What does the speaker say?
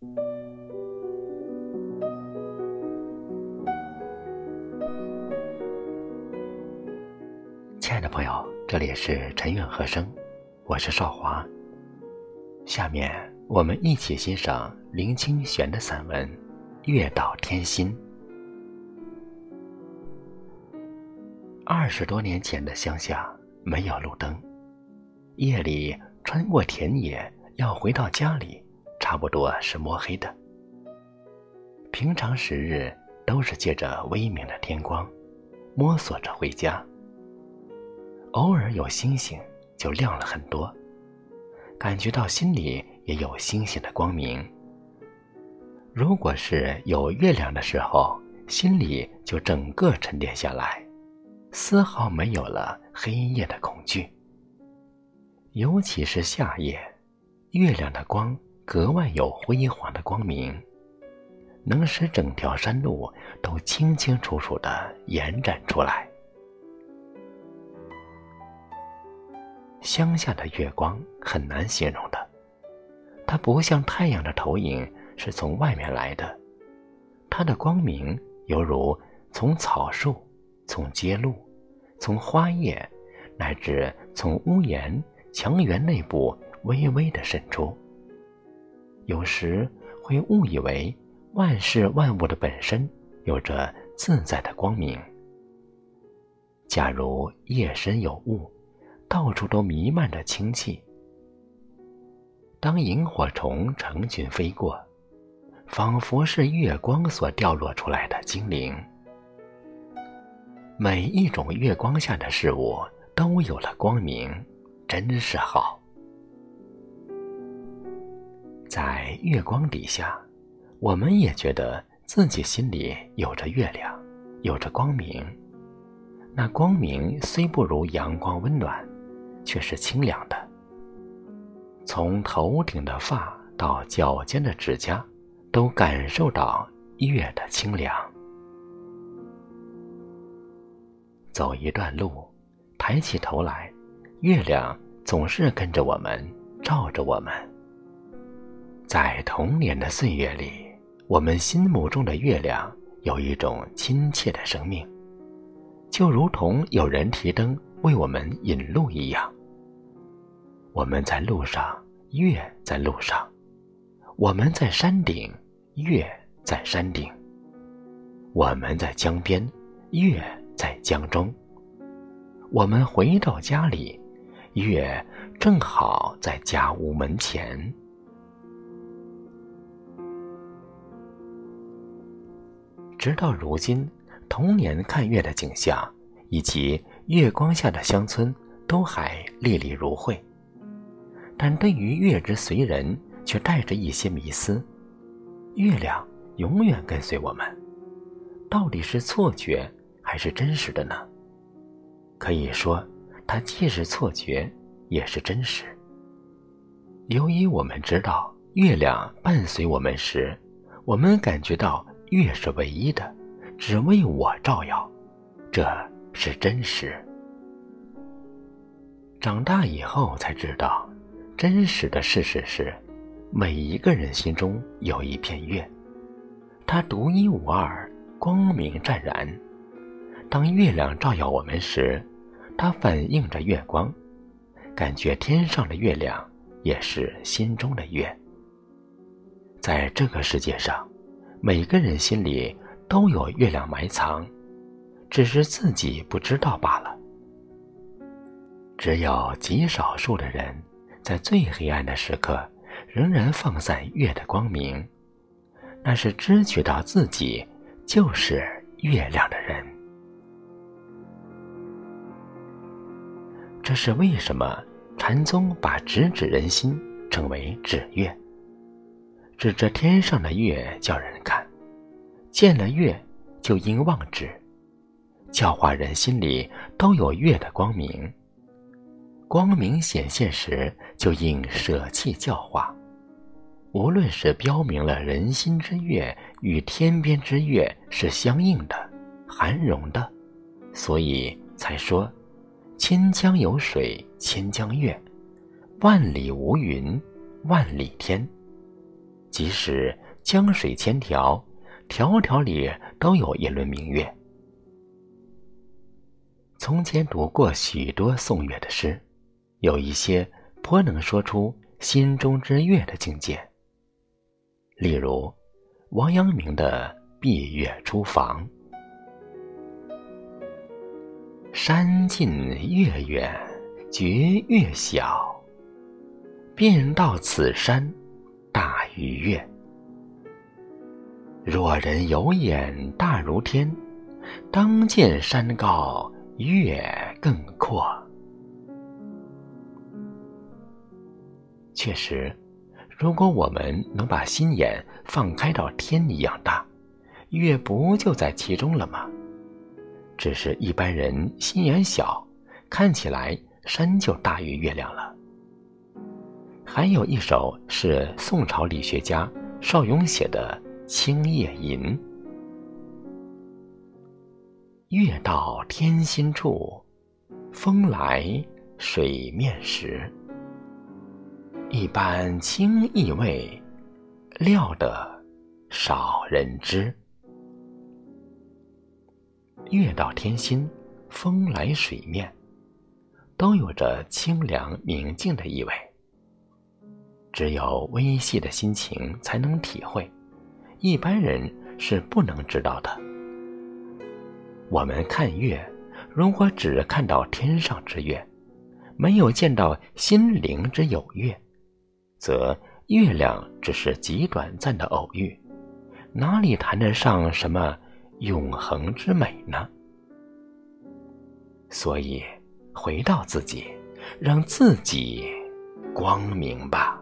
亲爱的朋友，这里是陈远和声，我是少华。下面我们一起欣赏林清玄的散文《月到天心》。二十多年前的乡下没有路灯，夜里穿过田野要回到家里，差不多是摸黑的。平常时日都是借着微明的天光，摸索着回家。偶尔有星星，就亮了很多，感觉到心里也有星星的光明。如果是有月亮的时候，心里就整个沉淀下来，丝毫没有了黑夜的恐惧。尤其是夏夜，月亮的光格外有辉煌的光明，能使整条山路都清清楚楚的延展出来。乡下的月光很难形容的，它不像太阳的投影是从外面来的，它的光明犹如从草树、从街路、从花叶，乃至从屋檐、墙垣内部微微的渗出。有时会误以为万事万物的本身有着自在的光明。假如夜深有雾。到处都弥漫着清气。当萤火虫成群飞过，仿佛是月光所掉落出来的精灵。每一种月光下的事物都有了光明，真是好。在月光底下，我们也觉得自己心里有着月亮，有着光明。那光明虽不如阳光温暖。却是清凉的。从头顶的发到脚尖的指甲，都感受到月的清凉。走一段路，抬起头来，月亮总是跟着我们，照着我们。在童年的岁月里，我们心目中的月亮有一种亲切的生命，就如同有人提灯为我们引路一样。我们在路上，月在路上；我们在山顶，月在山顶；我们在江边，月在江中；我们回到家里，月正好在家屋门前。直到如今，童年看月的景象，以及月光下的乡村，都还历历如绘。但对于月之随人，却带着一些迷思。月亮永远跟随我们，到底是错觉还是真实的呢？可以说，它既是错觉，也是真实。由于我们知道月亮伴随我们时，我们感觉到月是唯一的，只为我照耀，这是真实。长大以后才知道。真实的事实是，每一个人心中有一片月，它独一无二，光明湛然。当月亮照耀我们时，它反映着月光，感觉天上的月亮也是心中的月。在这个世界上，每个人心里都有月亮埋藏，只是自己不知道罢了。只有极少数的人。在最黑暗的时刻，仍然放散月的光明，那是知觉到自己就是月亮的人。这是为什么禅宗把直指人心称为指月，指着天上的月叫人看，见了月就应望之，教化人心里都有月的光明。光明显现时，就应舍弃教化。无论是标明了人心之月与天边之月是相应的、含容的，所以才说：“千江有水千江月，万里无云万里天。”即使江水千条，条条里都有一轮明月。从前读过许多颂月的诗，有一些颇能说出心中之月的境界。例如，王阳明的《闭月出房》：“山近月远，觉月小。便道此山大于月。若人有眼大如天，当见山高。”月更阔。确实，如果我们能把心眼放开到天一样大，月不就在其中了吗？只是一般人心眼小，看起来山就大于月亮了。还有一首是宋朝理学家邵雍写的《青叶吟》。月到天心处，风来水面时。一般清意味，料得少人知。月到天心，风来水面，都有着清凉明净的意味。只有微细的心情才能体会，一般人是不能知道的。我们看月，如果只看到天上之月，没有见到心灵之有月，则月亮只是极短暂的偶遇，哪里谈得上什么永恒之美呢？所以，回到自己，让自己光明吧。